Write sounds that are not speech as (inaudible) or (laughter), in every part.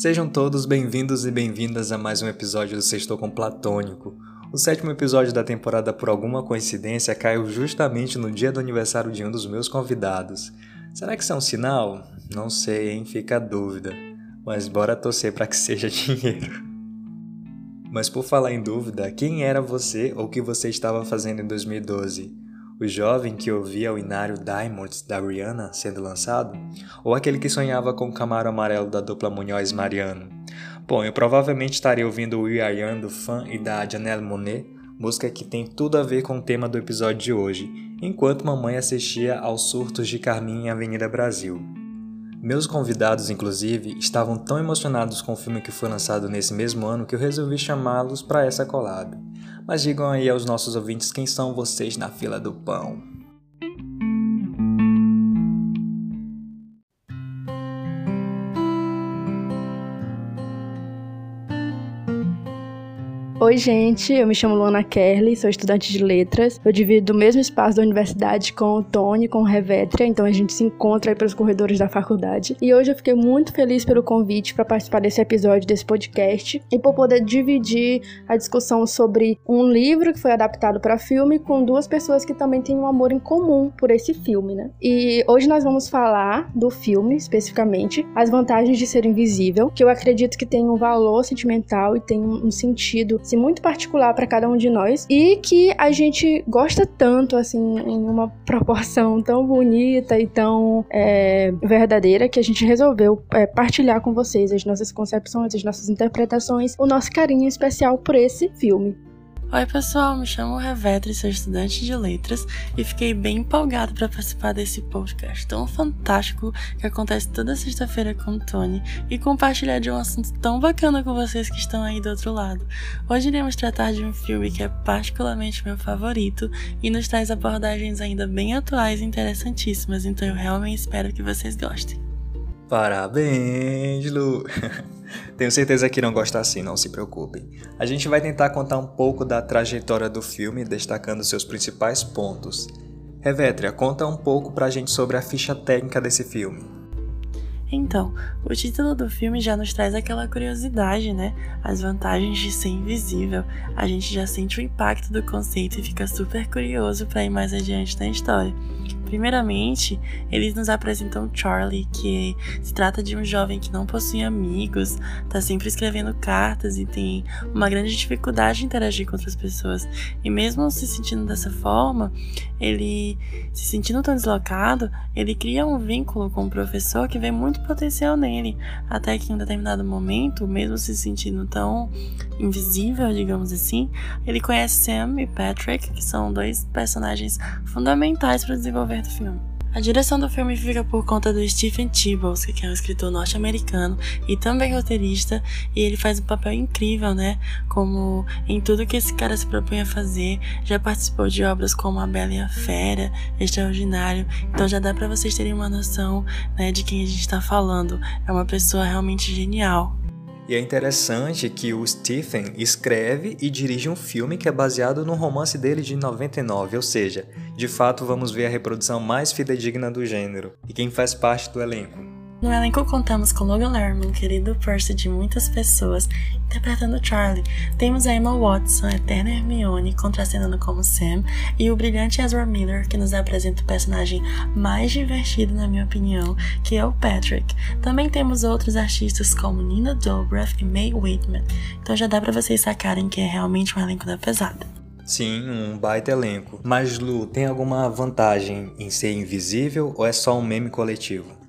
Sejam todos bem-vindos e bem-vindas a mais um episódio do Sextou com Platônico. O sétimo episódio da temporada, por alguma coincidência, caiu justamente no dia do aniversário de um dos meus convidados. Será que isso é um sinal? Não sei, hein? Fica a dúvida. Mas bora torcer para que (laughs) seja dinheiro. Mas por falar em dúvida, quem era você ou o que você estava fazendo em 2012? O jovem que ouvia o inário Diamonds da Rihanna sendo lançado? Ou aquele que sonhava com o camaro amarelo da dupla Munhoz Mariano? Bom, eu provavelmente estaria ouvindo Are Young do fã e da Janelle Monet, música que tem tudo a ver com o tema do episódio de hoje, enquanto mamãe assistia aos surtos de Carminha em Avenida Brasil. Meus convidados, inclusive, estavam tão emocionados com o filme que foi lançado nesse mesmo ano que eu resolvi chamá-los para essa collab. Mas digam aí aos nossos ouvintes quem são vocês na fila do pão. Oi, gente, eu me chamo Luana Kerley, sou estudante de letras. Eu divido o mesmo espaço da universidade com o Tony, com o Revetria, então a gente se encontra aí pelos corredores da faculdade. E hoje eu fiquei muito feliz pelo convite para participar desse episódio desse podcast e por poder dividir a discussão sobre um livro que foi adaptado para filme com duas pessoas que também têm um amor em comum por esse filme, né? E hoje nós vamos falar do filme especificamente, as vantagens de ser invisível, que eu acredito que tem um valor sentimental e tem um sentido assim, muito particular para cada um de nós e que a gente gosta tanto, assim, em uma proporção tão bonita e tão é, verdadeira que a gente resolveu é, partilhar com vocês as nossas concepções, as nossas interpretações, o nosso carinho especial por esse filme. Oi, pessoal, me chamo Revetri, sou estudante de letras e fiquei bem empolgado para participar desse podcast tão fantástico que acontece toda sexta-feira com o Tony e compartilhar de um assunto tão bacana com vocês que estão aí do outro lado. Hoje iremos tratar de um filme que é particularmente meu favorito e nos traz abordagens ainda bem atuais e interessantíssimas, então eu realmente espero que vocês gostem. Parabéns, Lu! (laughs) Tenho certeza que não gosta assim, não se preocupem. A gente vai tentar contar um pouco da trajetória do filme, destacando seus principais pontos. Revétria, conta um pouco pra gente sobre a ficha técnica desse filme. Então, o título do filme já nos traz aquela curiosidade, né? As vantagens de ser invisível. A gente já sente o impacto do conceito e fica super curioso para ir mais adiante na história. Primeiramente, eles nos apresentam Charlie, que se trata de um jovem que não possui amigos, tá sempre escrevendo cartas e tem uma grande dificuldade de interagir com outras pessoas. E mesmo se sentindo dessa forma, ele se sentindo tão deslocado, ele cria um vínculo com o professor que vê muito potencial nele, até que em um determinado momento, mesmo se sentindo tão invisível, digamos assim, ele conhece Sam e Patrick, que são dois personagens fundamentais para desenvolver do filme. A direção do filme fica por conta do Stephen Chbosky, que é um escritor norte-americano e também roteirista, e ele faz um papel incrível, né? Como em tudo que esse cara se propõe a fazer, já participou de obras como A Bela e a Fera, Extraordinário, então já dá para vocês terem uma noção, né, de quem a gente está falando. É uma pessoa realmente genial. E é interessante que o Stephen escreve e dirige um filme que é baseado no romance dele de 99, ou seja, de fato vamos ver a reprodução mais fidedigna do gênero. E quem faz parte do elenco? No elenco contamos com Logan Lerman, querido Percy de muitas pessoas, interpretando Charlie. Temos a Emma Watson, a eterna Hermione, contracenando como Sam, e o brilhante Ezra Miller, que nos apresenta o personagem mais divertido, na minha opinião, que é o Patrick. Também temos outros artistas como Nina Dobrev e Mae Whitman. Então já dá para vocês sacarem que é realmente um elenco da pesada. Sim, um baita elenco. Mas Lu, tem alguma vantagem em ser invisível ou é só um meme coletivo?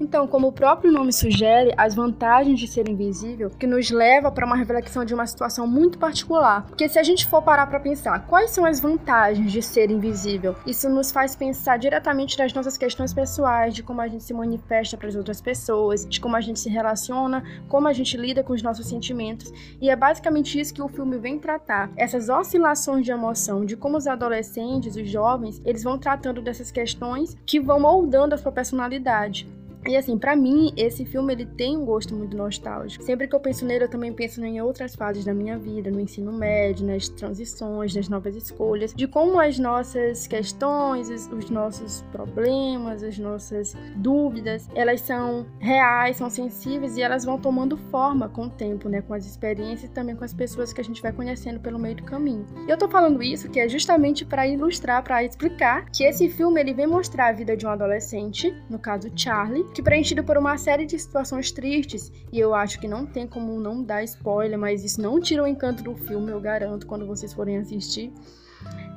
Então, como o próprio nome sugere, as vantagens de ser invisível, que nos leva para uma reflexão de uma situação muito particular. Porque se a gente for parar para pensar quais são as vantagens de ser invisível, isso nos faz pensar diretamente nas nossas questões pessoais, de como a gente se manifesta para as outras pessoas, de como a gente se relaciona, como a gente lida com os nossos sentimentos. E é basicamente isso que o filme vem tratar. Essas oscilações de emoção, de como os adolescentes, os jovens, eles vão tratando dessas questões que vão moldando a sua personalidade. E assim, para mim, esse filme ele tem um gosto muito nostálgico. Sempre que eu penso nele, eu também penso em outras fases da minha vida, no ensino médio, nas transições, nas novas escolhas, de como as nossas questões, os nossos problemas, as nossas dúvidas, elas são reais, são sensíveis e elas vão tomando forma com o tempo, né, com as experiências e também com as pessoas que a gente vai conhecendo pelo meio do caminho. E eu tô falando isso que é justamente para ilustrar, para explicar que esse filme ele vem mostrar a vida de um adolescente, no caso Charlie, que preenchido por uma série de situações tristes, e eu acho que não tem como não dar spoiler, mas isso não tira o encanto do filme, eu garanto, quando vocês forem assistir.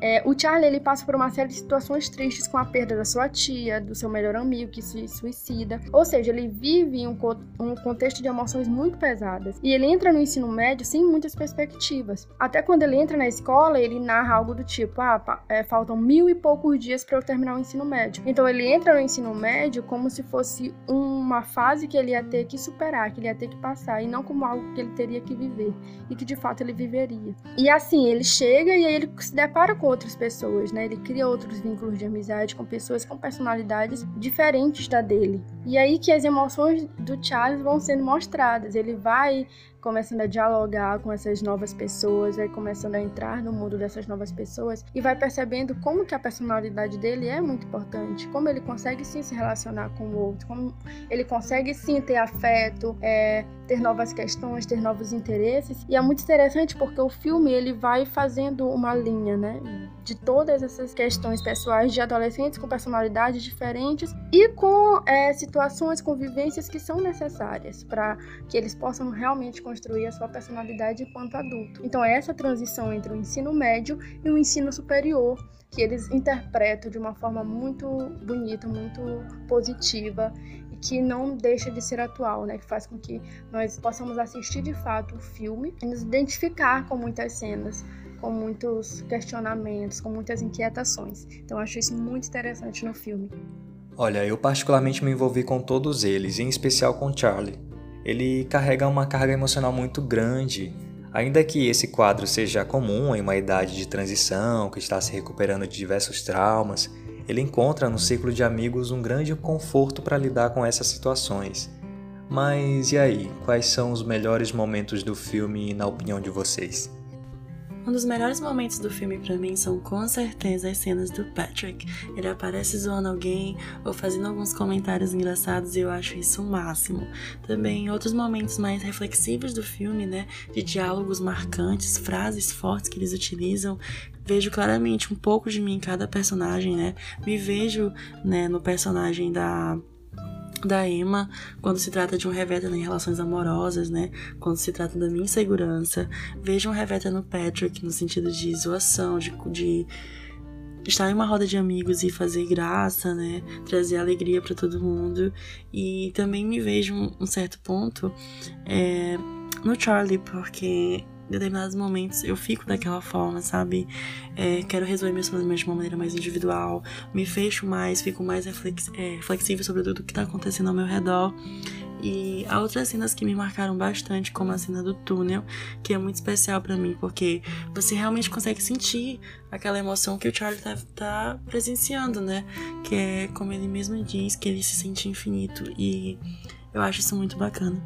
É, o Charlie ele passa por uma série de situações tristes com a perda da sua tia, do seu melhor amigo que se suicida. Ou seja, ele vive em um, co um contexto de emoções muito pesadas. E ele entra no ensino médio sem muitas perspectivas. Até quando ele entra na escola, ele narra algo do tipo: ah, é, faltam mil e poucos dias para eu terminar o ensino médio. Então ele entra no ensino médio como se fosse uma fase que ele ia ter que superar, que ele ia ter que passar, e não como algo que ele teria que viver e que de fato ele viveria. E assim, ele chega e aí ele se depara com outras pessoas, né? Ele cria outros vínculos de amizade com pessoas com personalidades diferentes da dele. E aí que as emoções do Charles vão sendo mostradas. Ele vai começando a dialogar com essas novas pessoas, vai começando a entrar no mundo dessas novas pessoas e vai percebendo como que a personalidade dele é muito importante, como ele consegue sim se relacionar com o outro, como ele consegue sim ter afeto, é, ter novas questões, ter novos interesses. E é muito interessante porque o filme ele vai fazendo uma linha, né, de todas essas questões pessoais de adolescentes com personalidades diferentes e com é, situações, convivências que são necessárias para que eles possam realmente construir a sua personalidade enquanto adulto. Então é essa transição entre o ensino médio e o ensino superior que eles interpretam de uma forma muito bonita, muito positiva e que não deixa de ser atual, né? Que faz com que nós possamos assistir de fato o filme e nos identificar com muitas cenas com muitos questionamentos, com muitas inquietações. Então acho isso muito interessante no filme. Olha, eu particularmente me envolvi com todos eles, em especial com Charlie ele carrega uma carga emocional muito grande. Ainda que esse quadro seja comum em uma idade de transição, que está se recuperando de diversos traumas, ele encontra no ciclo de amigos um grande conforto para lidar com essas situações. Mas e aí, quais são os melhores momentos do filme na opinião de vocês? Um dos melhores momentos do filme para mim são com certeza as cenas do Patrick. Ele aparece zoando alguém ou fazendo alguns comentários engraçados e eu acho isso o máximo. Também outros momentos mais reflexivos do filme, né? De diálogos marcantes, frases fortes que eles utilizam, vejo claramente um pouco de mim em cada personagem, né? Me vejo, né, no personagem da da Emma quando se trata de um reveta em relações amorosas, né? Quando se trata da minha insegurança. Vejo um reveta no Patrick no sentido de zoação, de, de estar em uma roda de amigos e fazer graça, né? Trazer alegria para todo mundo. E também me vejo um certo ponto é, no Charlie, porque determinados momentos eu fico daquela forma, sabe? É, quero resolver meus problemas de uma maneira mais individual, me fecho mais, fico mais reflex é, flexível sobre tudo que tá acontecendo ao meu redor. E há outras cenas que me marcaram bastante, como a cena do túnel, que é muito especial para mim, porque você realmente consegue sentir aquela emoção que o Charlie tá, tá presenciando, né? Que é, como ele mesmo diz, que ele se sente infinito. E eu acho isso muito bacana.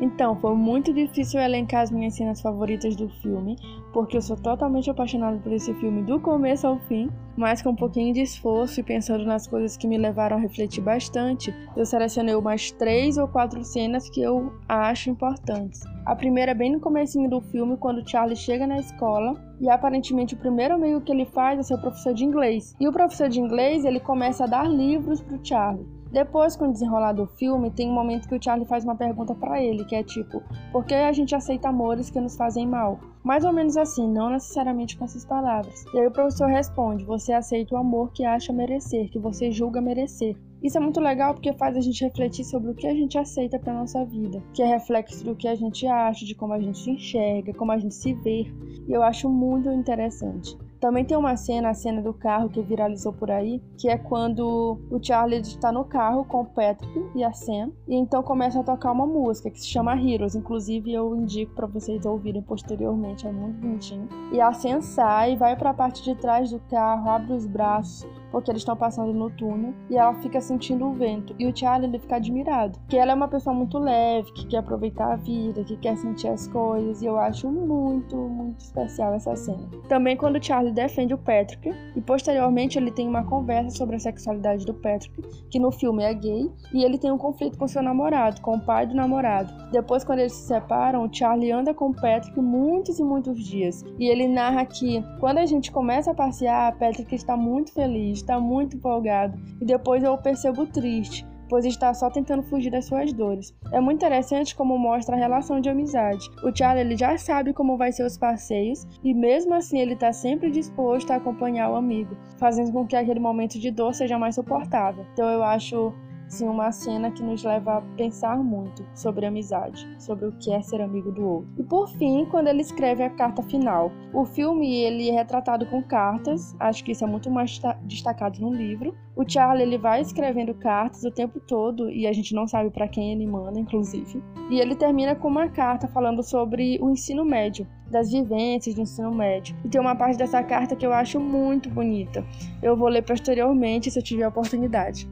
Então, foi muito difícil elencar as minhas cenas favoritas do filme, porque eu sou totalmente apaixonada por esse filme do começo ao fim, mas com um pouquinho de esforço e pensando nas coisas que me levaram a refletir bastante, eu selecionei umas três ou quatro cenas que eu acho importantes. A primeira é bem no comecinho do filme, quando Charlie chega na escola e aparentemente o primeiro amigo que ele faz é ser professor de inglês. E o professor de inglês, ele começa a dar livros pro Charlie. Depois, com o desenrolar do filme, tem um momento que o Charlie faz uma pergunta para ele, que é tipo, por que a gente aceita amores que nos fazem mal? Mais ou menos assim, não necessariamente com essas palavras. E aí o professor responde, você aceita o amor que acha merecer, que você julga merecer. Isso é muito legal porque faz a gente refletir sobre o que a gente aceita para nossa vida, que é reflexo do que a gente acha, de como a gente se enxerga, como a gente se vê. E eu acho muito interessante. Também tem uma cena, a cena do carro que viralizou por aí, que é quando o Charlie está no carro com o Patrick e a Sam, e então começa a tocar uma música que se chama Heroes. Inclusive eu indico para vocês ouvirem posteriormente, é muito bonitinho. E a Sam sai, vai para a parte de trás do carro, abre os braços, porque eles estão passando no túnel e ela fica sentindo o vento. E o Charlie ele fica admirado, que ela é uma pessoa muito leve, que quer aproveitar a vida, que quer sentir as coisas, e eu acho muito, muito especial essa cena. Também quando Charlie defende o Patrick e posteriormente ele tem uma conversa sobre a sexualidade do Patrick, que no filme é gay, e ele tem um conflito com seu namorado, com o pai do namorado. Depois quando eles se separam, o Charlie anda com o Patrick muitos e muitos dias. E ele narra que quando a gente começa a passear, Patrick está muito feliz, está muito empolgado, e depois eu o percebo triste pois está só tentando fugir das suas dores. É muito interessante como mostra a relação de amizade. O Charlie ele já sabe como vai ser os passeios e mesmo assim ele está sempre disposto a acompanhar o amigo, fazendo com que aquele momento de dor seja mais suportável. Então eu acho sim uma cena que nos leva a pensar muito sobre amizade, sobre o que é ser amigo do outro. E por fim, quando ele escreve a carta final. O filme ele é retratado com cartas, acho que isso é muito mais destacado no livro. O Charlie ele vai escrevendo cartas o tempo todo e a gente não sabe para quem ele manda, inclusive. E ele termina com uma carta falando sobre o ensino médio, das vivências do ensino médio. E tem uma parte dessa carta que eu acho muito bonita. Eu vou ler posteriormente se eu tiver oportunidade.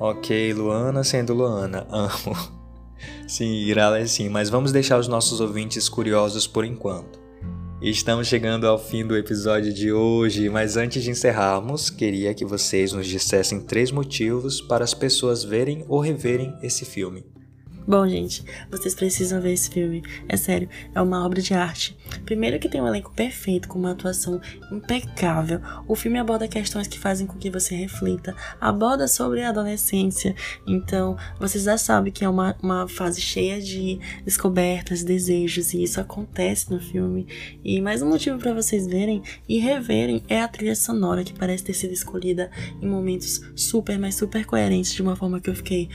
Ok, Luana sendo Luana, (laughs) amo. Sim, irá é sim, mas vamos deixar os nossos ouvintes curiosos por enquanto. Estamos chegando ao fim do episódio de hoje, mas antes de encerrarmos, queria que vocês nos dissessem três motivos para as pessoas verem ou reverem esse filme. Bom, gente, vocês precisam ver esse filme. É sério, é uma obra de arte. Primeiro que tem um elenco perfeito, com uma atuação impecável. O filme aborda questões que fazem com que você reflita. Aborda sobre a adolescência. Então, vocês já sabem que é uma, uma fase cheia de descobertas, desejos, e isso acontece no filme. E mais um motivo para vocês verem e reverem é a trilha sonora, que parece ter sido escolhida em momentos super, mas super coerentes, de uma forma que eu fiquei.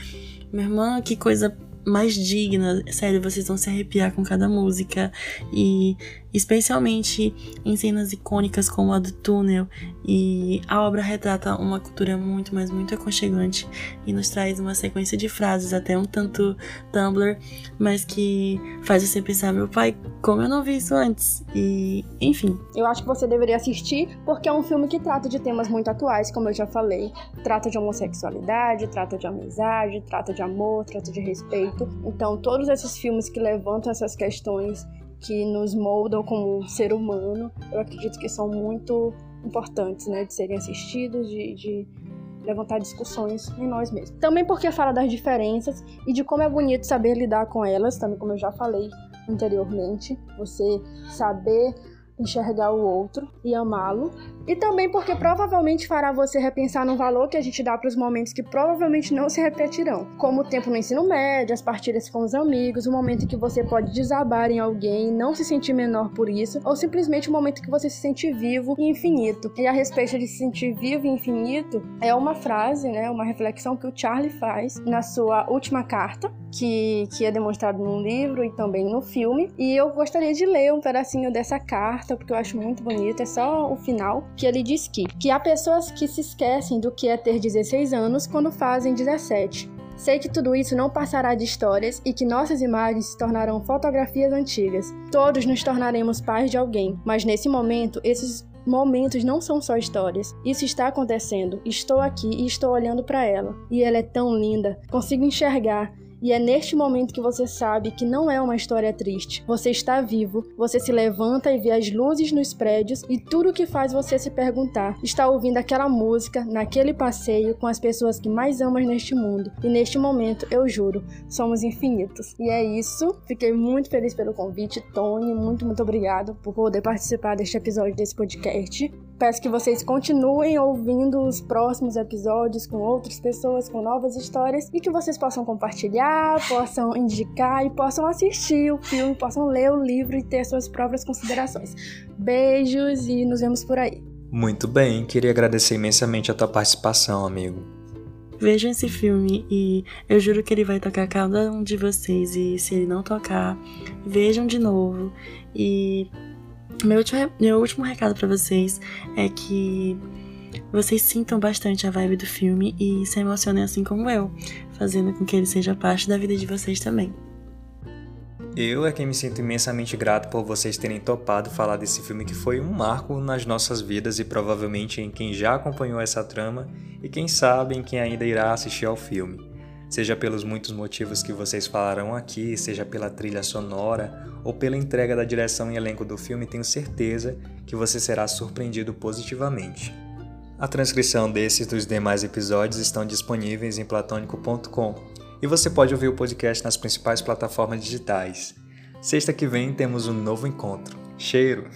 Minha irmã, que coisa mais digna. Sério, vocês vão se arrepiar com cada música. E especialmente em cenas icônicas como a do túnel. E a obra retrata uma cultura muito, mas muito aconchegante e nos traz uma sequência de frases, até um tanto Tumblr, mas que faz você pensar: meu pai, como eu não vi isso antes? E, enfim. Eu acho que você deveria assistir porque é um filme que trata de temas muito atuais, como eu já falei. Trata de homossexualidade, trata de amizade, trata de amor, trata de respeito. Então, todos esses filmes que levantam essas questões que nos moldam como ser humano, eu acredito que são muito importantes, né, de serem assistidos, de, de levantar discussões em nós mesmos. Também porque fala das diferenças e de como é bonito saber lidar com elas, também como eu já falei anteriormente, você saber enxergar o outro e amá-lo. E também porque provavelmente fará você repensar no valor que a gente dá para os momentos que provavelmente não se repetirão, como o tempo no ensino médio, as partidas com os amigos, o momento em que você pode desabar em alguém e não se sentir menor por isso, ou simplesmente o momento que você se sente vivo e infinito. E a respeito de se sentir vivo e infinito, é uma frase, né, uma reflexão que o Charlie faz na sua última carta, que, que é demonstrado no livro e também no filme. E eu gostaria de ler um pedacinho dessa carta, porque eu acho muito bonito, é só o final, que ele diz que, que há pessoas que se esquecem do que é ter 16 anos quando fazem 17. Sei que tudo isso não passará de histórias e que nossas imagens se tornarão fotografias antigas. Todos nos tornaremos pais de alguém, mas nesse momento, esses momentos não são só histórias. Isso está acontecendo. Estou aqui e estou olhando para ela. E ela é tão linda. Consigo enxergar e é neste momento que você sabe que não é uma história triste. Você está vivo, você se levanta e vê as luzes nos prédios e tudo o que faz você se perguntar. Está ouvindo aquela música, naquele passeio, com as pessoas que mais amas neste mundo. E neste momento, eu juro, somos infinitos. E é isso. Fiquei muito feliz pelo convite, Tony. Muito, muito obrigado por poder participar deste episódio desse podcast. Peço que vocês continuem ouvindo os próximos episódios com outras pessoas, com novas histórias e que vocês possam compartilhar, possam indicar e possam assistir o filme, possam ler o livro e ter suas próprias considerações. Beijos e nos vemos por aí. Muito bem, queria agradecer imensamente a tua participação, amigo. Vejam esse filme e eu juro que ele vai tocar cada um de vocês. E se ele não tocar, vejam de novo. E meu último, meu último recado para vocês é que vocês sintam bastante a vibe do filme e se emocionem assim como eu, fazendo com que ele seja parte da vida de vocês também. Eu é quem me sinto imensamente grato por vocês terem topado falar desse filme que foi um marco nas nossas vidas e provavelmente em quem já acompanhou essa trama e quem sabe em quem ainda irá assistir ao filme. Seja pelos muitos motivos que vocês falarão aqui, seja pela trilha sonora ou pela entrega da direção e elenco do filme, tenho certeza que você será surpreendido positivamente. A transcrição desses e dos demais episódios estão disponíveis em platônico.com e você pode ouvir o podcast nas principais plataformas digitais. Sexta que vem temos um novo encontro. Cheiro!